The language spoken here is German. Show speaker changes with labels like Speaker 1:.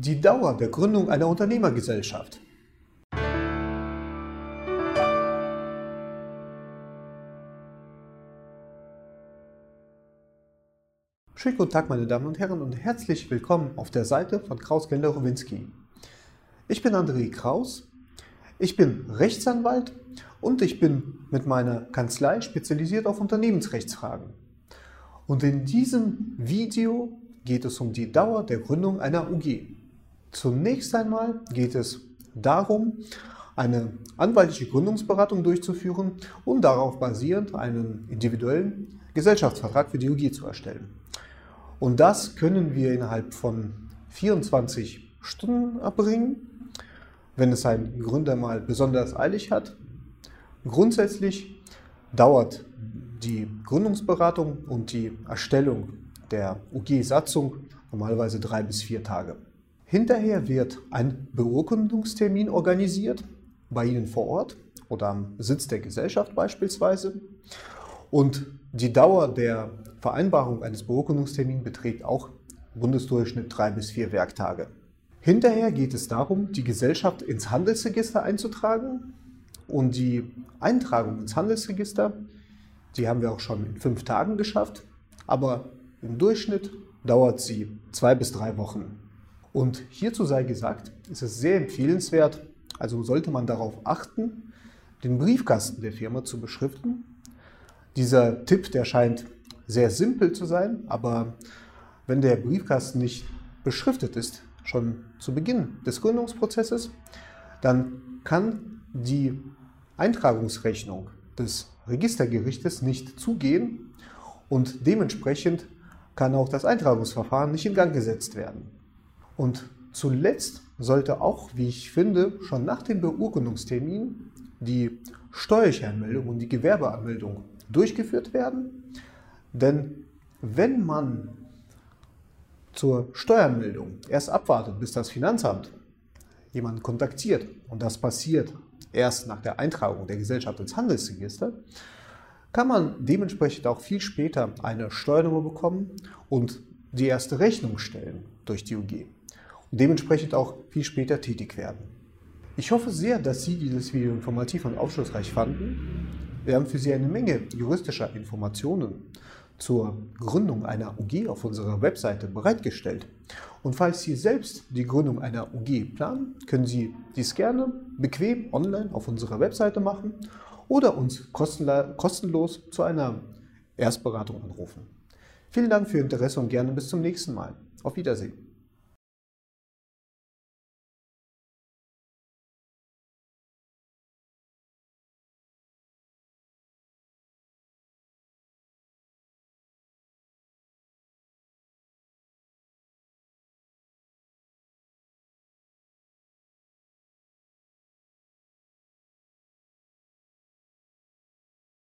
Speaker 1: Die Dauer der Gründung einer Unternehmergesellschaft. Schönen guten Tag, meine Damen und Herren, und herzlich willkommen auf der Seite von Kraus Gender Rowinski. Ich bin André Kraus, ich bin Rechtsanwalt und ich bin mit meiner Kanzlei spezialisiert auf Unternehmensrechtsfragen. Und in diesem Video geht es um die Dauer der Gründung einer UG. Zunächst einmal geht es darum, eine anwaltliche Gründungsberatung durchzuführen und darauf basierend einen individuellen Gesellschaftsvertrag für die UG zu erstellen. Und das können wir innerhalb von 24 Stunden erbringen, wenn es ein Gründer mal besonders eilig hat. Grundsätzlich dauert die Gründungsberatung und die Erstellung der UG-Satzung normalerweise drei bis vier Tage. Hinterher wird ein Beurkundungstermin organisiert, bei Ihnen vor Ort oder am Sitz der Gesellschaft beispielsweise. Und die Dauer der Vereinbarung eines Beurkundungstermins beträgt auch Bundesdurchschnitt drei bis vier Werktage. Hinterher geht es darum, die Gesellschaft ins Handelsregister einzutragen. Und die Eintragung ins Handelsregister, die haben wir auch schon in fünf Tagen geschafft. Aber im Durchschnitt dauert sie zwei bis drei Wochen. Und hierzu sei gesagt, ist es sehr empfehlenswert, also sollte man darauf achten, den Briefkasten der Firma zu beschriften. Dieser Tipp, der scheint sehr simpel zu sein, aber wenn der Briefkasten nicht beschriftet ist, schon zu Beginn des Gründungsprozesses, dann kann die Eintragungsrechnung des Registergerichtes nicht zugehen und dementsprechend kann auch das Eintragungsverfahren nicht in Gang gesetzt werden. Und zuletzt sollte auch, wie ich finde, schon nach dem Beurkundungstermin die steuerliche Anmeldung und die Gewerbeanmeldung durchgeführt werden. Denn wenn man zur Steueranmeldung erst abwartet, bis das Finanzamt jemanden kontaktiert und das passiert erst nach der Eintragung der Gesellschaft ins Handelsregister, kann man dementsprechend auch viel später eine Steuernummer bekommen und die erste Rechnung stellen durch die UG und dementsprechend auch viel später tätig werden. Ich hoffe sehr, dass Sie dieses Video informativ und aufschlussreich fanden. Wir haben für Sie eine Menge juristischer Informationen zur Gründung einer UG auf unserer Webseite bereitgestellt. Und falls Sie selbst die Gründung einer UG planen, können Sie dies gerne bequem online auf unserer Webseite machen oder uns kostenlos zu einer Erstberatung anrufen. Vielen Dank für Ihr Interesse und gerne bis zum nächsten Mal. Auf Wiedersehen.